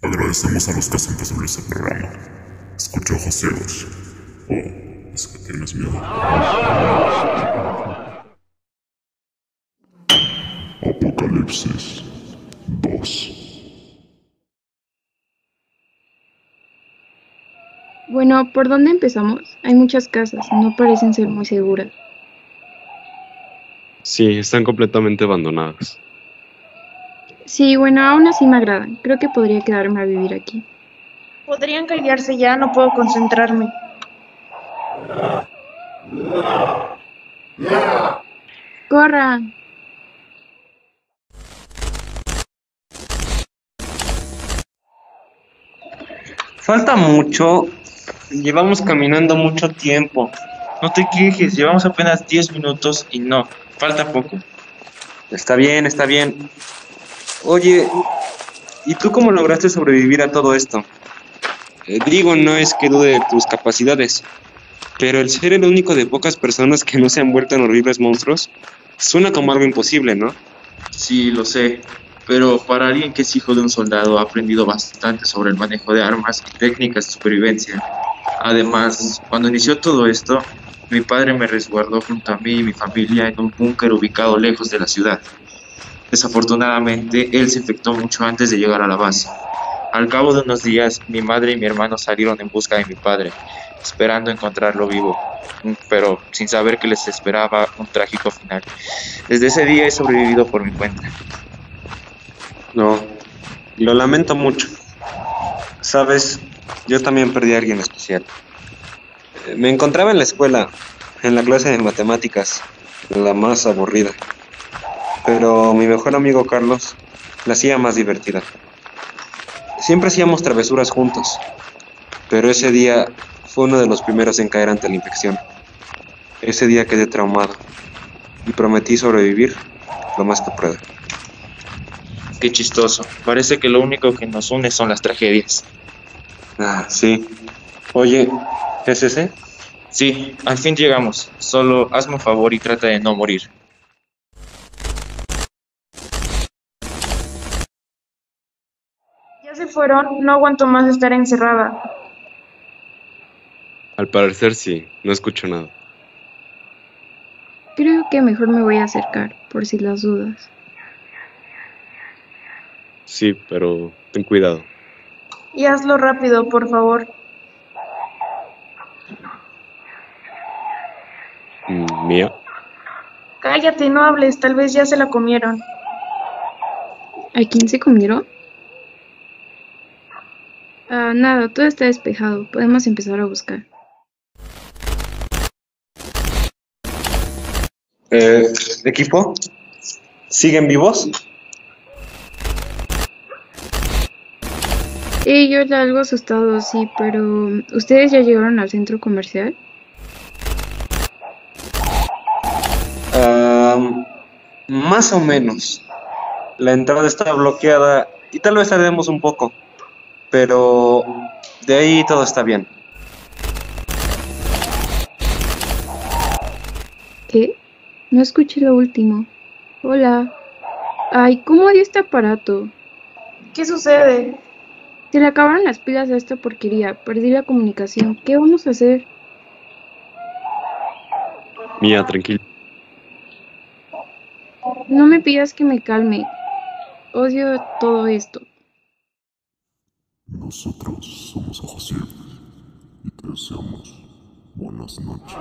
Agradecemos a los que hacen posible este programa. Escucho ojos ciegos. Oh, es que tienes miedo. Apocalipsis 2. Bueno, ¿por dónde empezamos? Hay muchas casas, no parecen ser muy seguras. Sí, están completamente abandonadas. Sí, bueno, aún así me agradan. Creo que podría quedarme a vivir aquí. Podrían callarse ya, no puedo concentrarme. ¡Corra! Falta mucho. Llevamos caminando mucho tiempo. No te quejes, llevamos apenas 10 minutos y no, falta poco. Está bien, está bien. Oye, ¿y tú cómo lograste sobrevivir a todo esto? Eh, digo, no es que dude de tus capacidades, pero el ser el único de pocas personas que no se han vuelto en horribles monstruos suena como algo imposible, ¿no? Sí, lo sé, pero para alguien que es hijo de un soldado ha aprendido bastante sobre el manejo de armas y técnicas de supervivencia. Además, cuando inició todo esto, mi padre me resguardó junto a mí y mi familia en un búnker ubicado lejos de la ciudad. Desafortunadamente, él se infectó mucho antes de llegar a la base. Al cabo de unos días, mi madre y mi hermano salieron en busca de mi padre, esperando encontrarlo vivo, pero sin saber que les esperaba un trágico final. Desde ese día he sobrevivido por mi cuenta. No, lo lamento mucho. Sabes, yo también perdí a alguien especial. Eh, Me encontraba en la escuela, en la clase de matemáticas, la más aburrida. Pero mi mejor amigo Carlos la hacía más divertida. Siempre hacíamos travesuras juntos, pero ese día fue uno de los primeros en caer ante la infección. Ese día quedé traumado y prometí sobrevivir lo más que pueda. Qué chistoso. Parece que lo único que nos une son las tragedias. Ah, sí. Oye, ¿es ese? Sí, al fin llegamos. Solo hazme un favor y trata de no morir. Ya se fueron, no aguanto más estar encerrada. Al parecer sí, no escucho nada. Creo que mejor me voy a acercar, por si las dudas. Sí, pero ten cuidado. Y hazlo rápido, por favor. ¿Mía? Cállate, no hables, tal vez ya se la comieron. ¿A quién se comieron? Ah, nada, todo está despejado. Podemos empezar a buscar. Eh, ¿Equipo? ¿Siguen vivos? Yo era algo asustado, sí, pero ¿ustedes ya llegaron al centro comercial? Más o menos. La entrada está bloqueada y tal vez tardemos un poco, pero de ahí todo está bien. ¿Qué? No escuché lo último. Hola. Ay, ¿cómo odio este aparato? ¿Qué sucede? Se le acabaron las pilas a esta porquería. Perdí la comunicación. ¿Qué vamos a hacer? Mía, tranquila. No me pidas que me calme. Odio todo esto. Nosotros somos ciegos y te deseamos buenas noches.